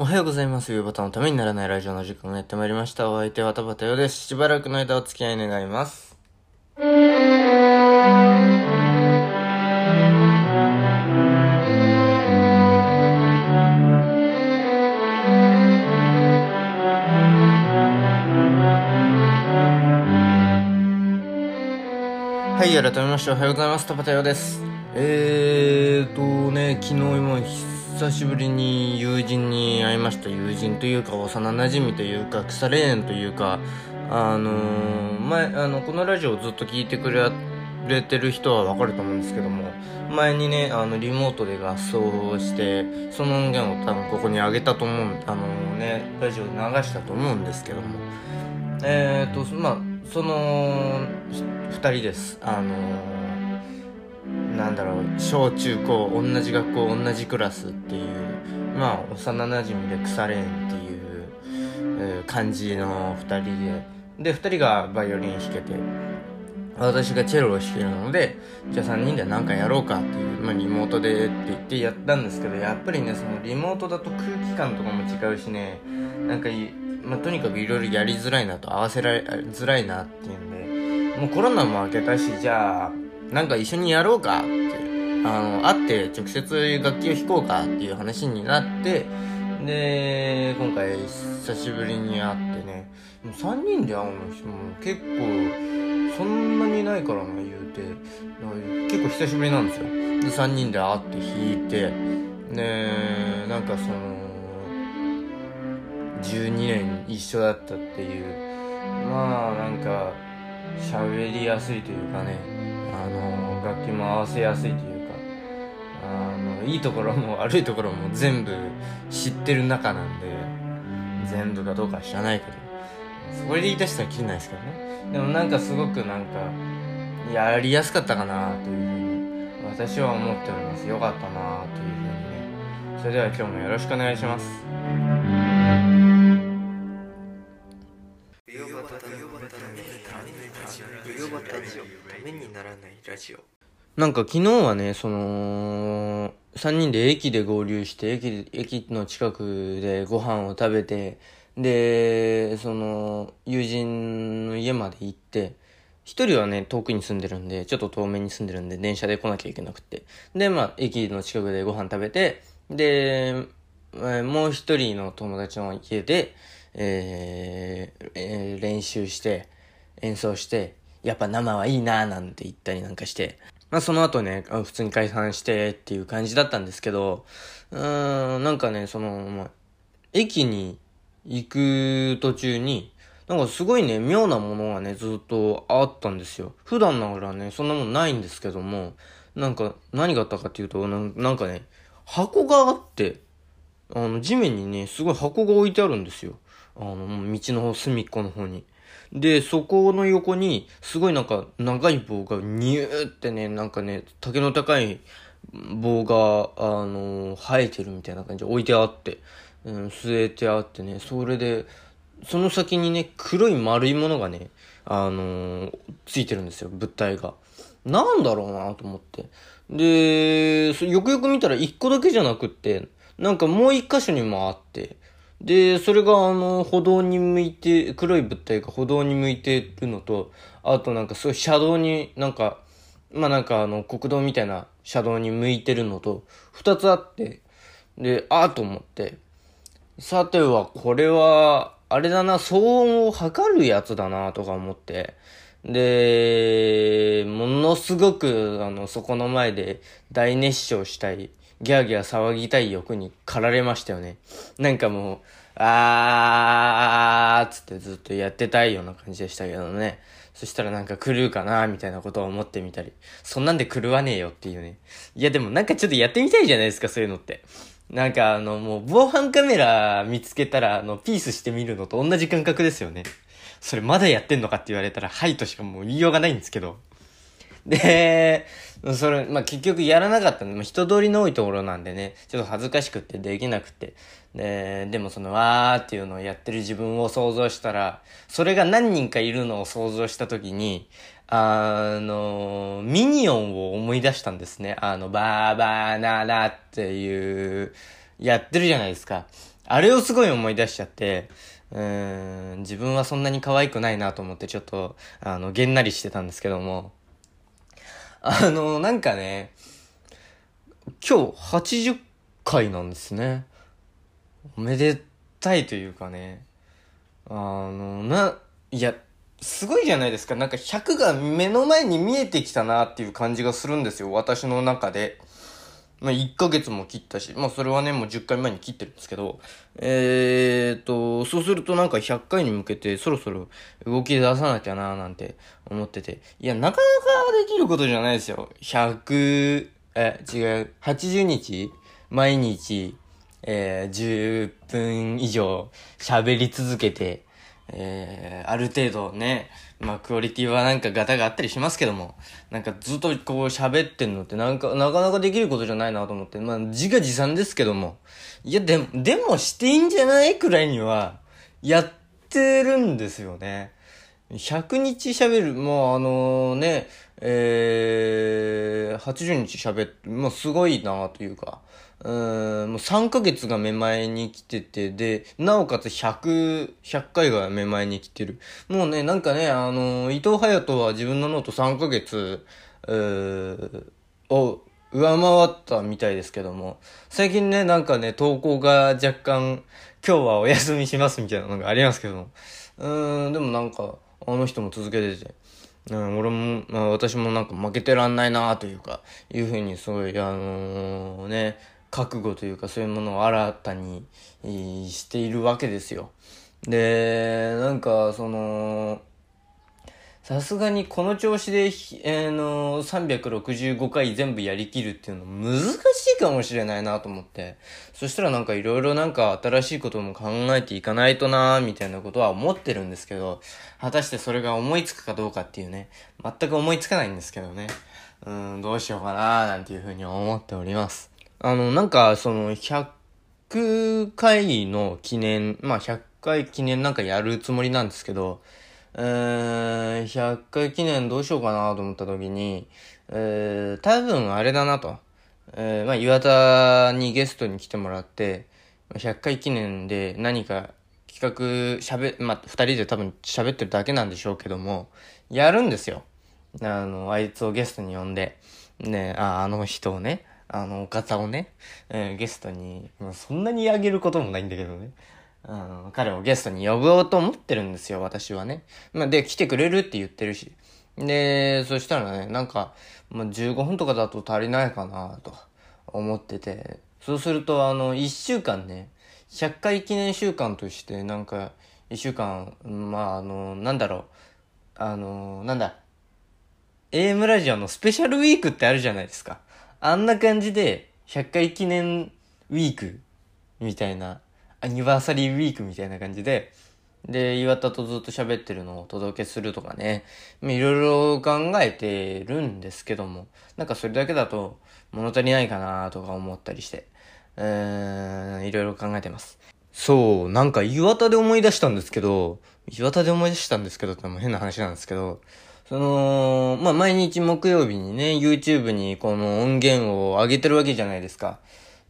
おはようございます。ゆうばたのためにならないラジオの時間がやってまいりました。お相手はたばたよです。しばらくの間お付き合い願います。はい、改めましておはようございます。たばたよです。えーとね、昨日今久しぶりに友人に会いました。友人というか幼馴染というか腐れ縁というか、あのー前、あの、このラジオをずっと聞いてくれてる人はわかると思うんですけども、前にね、あの、リモートで合奏して、その音源を多分ここにあげたと思う、あのね、ラジオで流したと思うんですけども、えーと、まあ、その、二人です。あのなんだろう、小中高、同じ学校、同じクラスっていう、まあ、幼馴染で腐れ縁っていう、感じの二人で、で、二人がバイオリン弾けて、私がチェロを弾けるので、じゃあ3人で何かやろうかっていう、まあリモートでって言ってやったんですけど、やっぱりね、そのリモートだと空気感とかも違うしね、なんかい、まあとにかくいろいろやりづらいなと、合わせられづらいなっていうんで、もうコロナも明けたし、じゃあ、なんか一緒にやろうかって、あの、会って直接楽器を弾こうかっていう話になって、で、今回久しぶりに会ってね、もう3人で会うのも結構、そんなにないからな、言うて。結構久しぶりなんですよ。で、3人で会って弾いて、で、なんかその、12年一緒だったっていう、まあなんか、喋りやすいというかね、あの、楽器も合わせやすいというか、あの、いいところも悪いところも全部知ってる中なんで、全部かどうかは知らないけど、それで言い出したらきりないですけどね。でもなんかすごくなんか、やりやすかったかなというふうに、私は思っております。よかったなというふうにね。それでは今日もよろしくお願いします。ならないラジオなんか昨日はね、その、3人で駅で合流して、駅、駅の近くでご飯を食べて、で、その、友人の家まで行って、一人はね、遠くに住んでるんで、ちょっと遠めに住んでるんで、電車で来なきゃいけなくて。で、まあ、駅の近くでご飯食べて、で、えもう一人の友達の家で、えーえー練習して、演奏して、やっぱ生はいいなーなんて言ったりなんかして、まあその後ね、普通に解散してっていう感じだったんですけど、うーん、なんかね、その、ま、駅に行く途中に、なんかすごいね、妙なものがね、ずっとあったんですよ。普段ながらね、そんなもんないんですけども、なんか、何があったかっていうと、なんかね、箱があって、あの、地面にね、すごい箱が置いてあるんですよ。あの、道の、隅っこの方に。で、そこの横に、すごいなんか、長い棒がニューってね、なんかね、竹の高い棒が、あの、生えてるみたいな感じで置いてあって、うん、据えてあってね、それで、その先にね、黒い丸いものがね、あのついてるんですよ、物体が。なんだろうなと思って。で、よくよく見たら一個だけじゃなくって、なんかもう一箇所にもあって、で、それがあの、歩道に向いて、黒い物体が歩道に向いてるのと、あとなんかすごい車道になんか、まあなんかあの、国道みたいな車道に向いてるのと、二つあって、で、あーと思って、さては、これは、あれだな、騒音を測るやつだな、とか思って。で、ものすごく、あの、そこの前で大熱唱したい、ギャーギャー騒ぎたい欲に駆られましたよね。なんかもう、あーつってずっとやってたいような感じでしたけどね。そしたらなんか狂うかな、みたいなことを思ってみたり。そんなんで狂わねえよっていうね。いやでもなんかちょっとやってみたいじゃないですか、そういうのって。なんかあの、もう防犯カメラ見つけたら、あの、ピースしてみるのと同じ感覚ですよね。それまだやってんのかって言われたら、はいとしかもう言いようがないんですけど。で、それ、まあ、結局やらなかったんで、まあ、人通りの多いところなんでね、ちょっと恥ずかしくってできなくて。で、でもその、わーっていうのをやってる自分を想像したら、それが何人かいるのを想像したときに、あの、ミニオンを思い出したんですね。あの、バーバーナラっていうやってるじゃないですか。あれをすごい思い出しちゃって、うん、自分はそんなに可愛くないなと思ってちょっと、あの、げんなりしてたんですけども、あの、なんかね、今日80回なんですね。おめでたいというかね、あの、な、いや、すごいじゃないですか。なんか100が目の前に見えてきたなっていう感じがするんですよ。私の中で。まあ、1ヶ月も切ったし、まあ、それはね、もう10回前に切ってるんですけど、えーと、そうするとなんか100回に向けてそろそろ動き出さなきゃなーなんて思ってて、いや、なかなかできることじゃないですよ。100、え、違う、80日毎日、えー、10分以上喋り続けて、えー、ある程度ね、まあ、クオリティはなんかガタがあったりしますけども、なんかずっとこう喋ってんのってなんか、なかなかできることじゃないなと思って、まあ、自画自賛ですけども、いや、でも、でもしていいんじゃないくらいには、やってるんですよね。100日喋る、もうあのね、えー、80日喋って、もうすごいなというか、うん、もう3ヶ月がめまいに来てて、で、なおかつ100、100回がめまいに来てる。もうね、なんかね、あの、伊藤隼人は自分のノート3ヶ月、を上回ったみたいですけども、最近ね、なんかね、投稿が若干、今日はお休みしますみたいなのがありますけども、うーん、でもなんか、あの人も続けてて、うん、俺も、まあ、私もなんか負けてらんないなというか、いうふうにすごい、あのー、ね、覚悟というかそういうものを新たにしているわけですよ。で、なんか、その、さすがにこの調子で、えー、の、365回全部やりきるっていうの難しいかもしれないなと思って。そしたらなんかいろいろなんか新しいことも考えていかないとなみたいなことは思ってるんですけど、果たしてそれが思いつくかどうかっていうね、全く思いつかないんですけどね。うん、どうしようかななんていうふうに思っております。あの、なんか、その、100回の記念、まあ、100回記念なんかやるつもりなんですけど、えー、100回記念どうしようかなと思った時に、えー、多分あれだなと。えー、まあ、岩田にゲストに来てもらって、100回記念で何か企画喋、まあ、二人で多分喋ってるだけなんでしょうけども、やるんですよ。あの、あいつをゲストに呼んで、ね、あ、あの人をね、あの、お方をね、えー、ゲストに、まあ、そんなにあげることもないんだけどね。うん、彼をゲストに呼ぼうと思ってるんですよ、私はね。まあ、で、来てくれるって言ってるし。で、そしたらね、なんか、まあ、15分とかだと足りないかなと思ってて。そうすると、あの、1週間ね、100回記念週間として、なんか、1週間、まあ、あの、なんだろう、あの、なんだ、AM ラジオのスペシャルウィークってあるじゃないですか。あんな感じで、100回記念ウィークみたいな、アニバーサリーウィークみたいな感じで、で、岩田とずっと喋ってるのをお届けするとかね、いろいろ考えてるんですけども、なんかそれだけだと物足りないかなとか思ったりして、うーん、いろいろ考えてます。そう、なんか岩田で思い出したんですけど、岩田で思い出したんですけどっても変な話なんですけど、その、まあ、毎日木曜日にね、YouTube にこの音源を上げてるわけじゃないですか。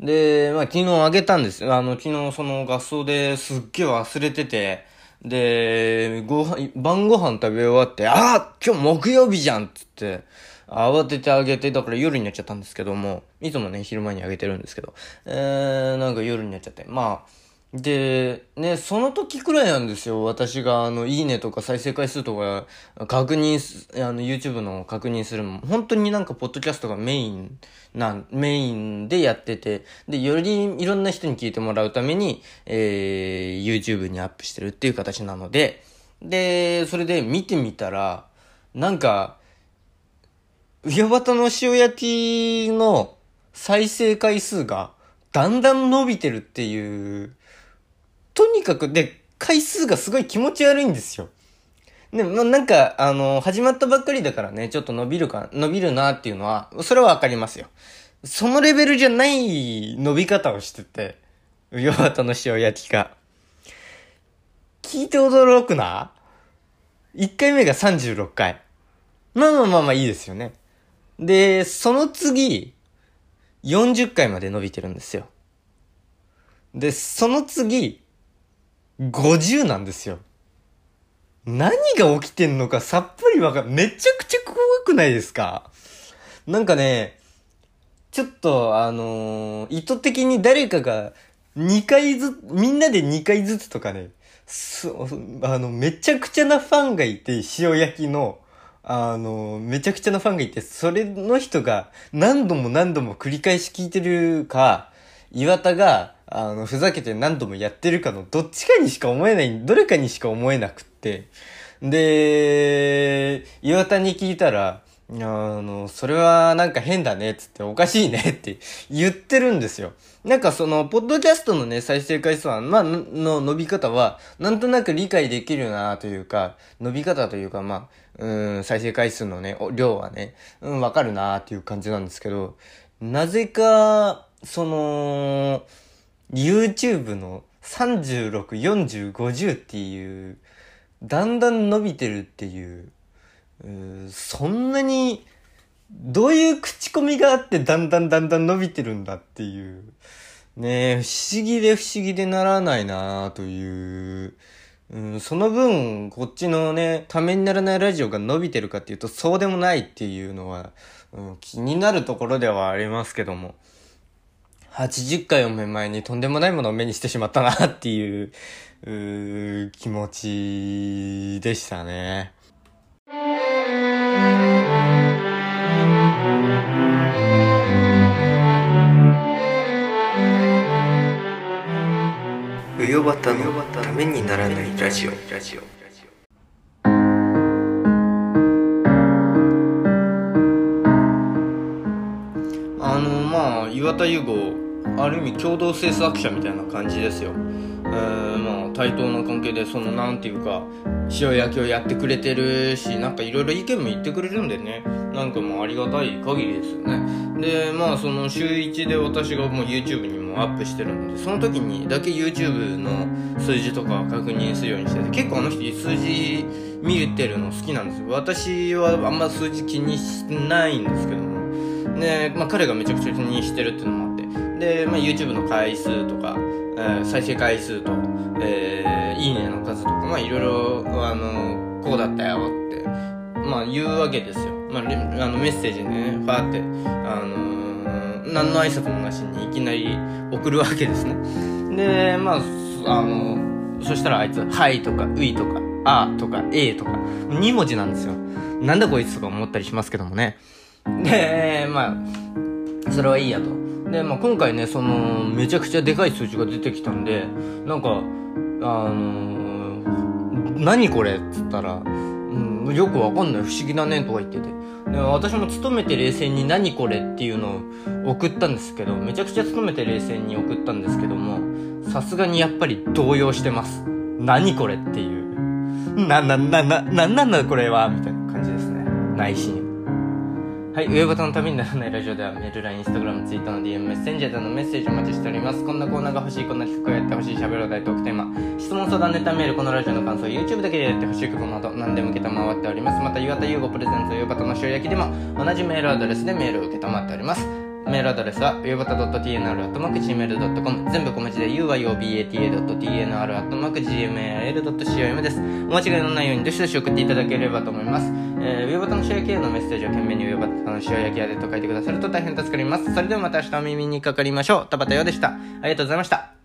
で、まあ、昨日あげたんですよ。あの、昨日その合奏ですっげえ忘れてて、で、ご飯、晩ご飯食べ終わって、ああ今日木曜日じゃんっつって、慌ててあげて、だから夜になっちゃったんですけども、いつもね、昼間にあげてるんですけど、えー、なんか夜になっちゃって、まあ、で、ね、その時くらいなんですよ。私が、あの、いいねとか再生回数とか確認す、あの、YouTube の確認するの。本当になんか、ポッドキャストがメインな、メインでやってて、で、よりいろんな人に聞いてもらうために、えー、YouTube にアップしてるっていう形なので、で、それで見てみたら、なんか、上端の塩焼きの再生回数がだんだん伸びてるっていうとにかく、で、回数がすごい気持ち悪いんですよ。でも、なんか、あの、始まったばっかりだからね、ちょっと伸びるか、伸びるなっていうのは、それはわかりますよ。そのレベルじゃない伸び方をしてて、ヨハタの塩焼きが。聞いて驚くな ?1 回目が36回。まあまあまあまあいいですよね。で、その次、40回まで伸びてるんですよ。で、その次、50なんですよ。何が起きてんのかさっぱりわかん、めちゃくちゃ怖くないですか？なんかね、ちょっと、あのー、意図的に誰かが2回ずつ、みんなで2回ずつとかね、そ、あの、めちゃくちゃなファンがいて、塩焼きの、あの、めちゃくちゃなファンがいて、それの人が何度も何度も繰り返し聞いてるか、岩田が、あの、ふざけて何度もやってるかのどっちかにしか思えない、どれかにしか思えなくって。で、岩田に聞いたら、あの、それはなんか変だね、つっておかしいねって言ってるんですよ。なんかその、ポッドキャストのね、再生回数は、まあ、の伸び方は、なんとなく理解できるなというか、伸び方というか、まあ、うん、再生回数のね、量はね、うん、わかるなっていう感じなんですけど、なぜか、その、YouTube の36、40、50っていう、だんだん伸びてるっていう、そんなに、どういう口コミがあってだんだんだんだん伸びてるんだっていう。ね不思議で不思議でならないなという。うん、その分、こっちのね、ためにならないラジオが伸びてるかっていうと、そうでもないっていうのは、うん、気になるところではありますけども。80回を目前にとんでもないものを目にしてしまったなっていう、う気持ちでしたね。うよばたのためにならないラジオラジオあのまあ岩田優吾ある意味共同制作者みたいな感じですよ。えー、まあ対等な関係でそのなんていうか塩焼きをやってくれてるしなんかいろいろ意見も言ってくれるんでね。なんかもうありがたい限りですよね。でまあその週1で私がもう YouTube にもアップしてるのでその時にだけ YouTube の数字とか確認するようにしてて結構あの人数字見てるの好きなんですよ。私はあんま数字気にしないんですけども。で、まあ、彼がめちゃくちゃ気にしてるっていうのもあってで、まあ、YouTube の回数とかえー、再生回数と、えー、いいねの数とか、まあいろいろ、あの、こうだったよって、まあ言うわけですよ。まあ、あのメッセージね、ファーって、あのー、何の挨拶もなしにいきなり送るわけですね。で、まあ、あの、そしたらあいつ、はいとか、ういとか、あとか、えとか、2文字なんですよ。なんだこいつとか思ったりしますけどもね。で、まあ、それはいいやと。で、まあ、今回ね、その、めちゃくちゃでかい数字が出てきたんで、なんか、あのー、何これ？っつったら、うん、よくわかんない、不思議だね、とか言ってて。で、私も勤めて冷静に何これっていうのを送ったんですけど、めちゃくちゃ勤めて冷静に送ったんですけども、さすがにやっぱり動揺してます。何これっていう。な、な、な、な、なんなんだこれは？みたいな感じですね。内心。はい、上ボタのためにならないラジオではメール、ライン、インスタグラム、ツイッターの DM、メッセンジャーでのメッセージをお待ちしております。こんなコーナーが欲しい、こんな企画をやってほしい、喋る題トークテーマ、質問相談ネタメール、このラジオの感想、YouTube だけでやってほしいことなど、何でも受けたまっております。また、岩田優吾プレゼンツ、上ボタの塩焼きでも、同じメールアドレスでメールを受けたまっております。メールアドレスは、ゆうばた .tnr.gmail.com 全部小文字で uyobata.tnr.gmail.com です。お間違いのないようにどしどし送っていただければと思います。えー、ウヨバタの塩焼きへのメッセージを懸命にウヨバタの塩焼き屋でと書いてくださると大変助かります。それではまた明日お耳にかかりましょう。田畑洋でした。ありがとうございました。